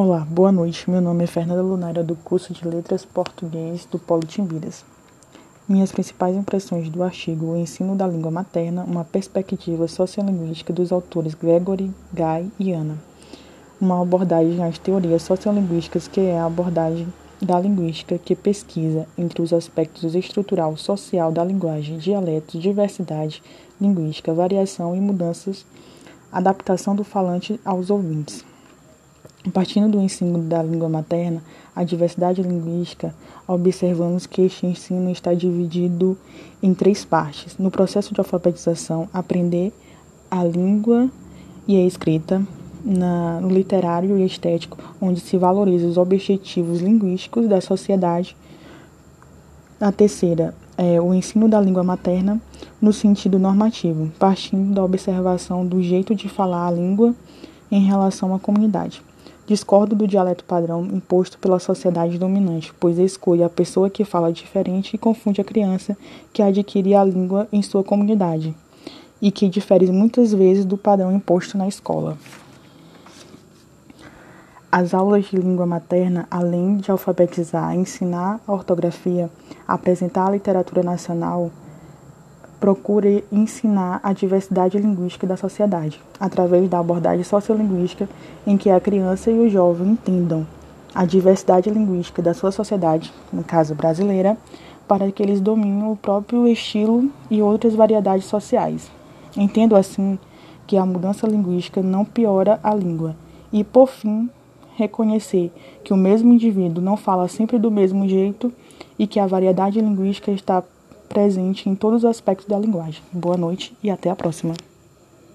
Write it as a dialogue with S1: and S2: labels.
S1: Olá, boa noite. Meu nome é Fernanda Lunária, do curso de Letras Português do Polo Timbiras. Minhas principais impressões do artigo O Ensino da Língua Materna, uma perspectiva sociolinguística dos autores Gregory, Guy e Ana. Uma abordagem às teorias sociolinguísticas que é a abordagem da linguística que pesquisa entre os aspectos estrutural social da linguagem, dialetos, diversidade linguística, variação e mudanças, adaptação do falante aos ouvintes. Partindo do ensino da língua materna, a diversidade linguística, observamos que este ensino está dividido em três partes. No processo de alfabetização, aprender a língua e a escrita, no literário e estético, onde se valoriza os objetivos linguísticos da sociedade. A terceira é o ensino da língua materna no sentido normativo, partindo da observação do jeito de falar a língua em relação à comunidade. Discordo do dialeto padrão imposto pela sociedade dominante, pois exclui a pessoa que fala diferente e confunde a criança que adquire a língua em sua comunidade e que difere muitas vezes do padrão imposto na escola. As aulas de língua materna, além de alfabetizar, ensinar a ortografia, apresentar a literatura nacional, procura ensinar a diversidade linguística da sociedade, através da abordagem sociolinguística em que a criança e o jovem entendam a diversidade linguística da sua sociedade, no caso brasileira, para que eles dominem o próprio estilo e outras variedades sociais. Entendo assim que a mudança linguística não piora a língua e, por fim, reconhecer que o mesmo indivíduo não fala sempre do mesmo jeito e que a variedade linguística está presente em todos os aspectos da linguagem. Boa noite e até a próxima.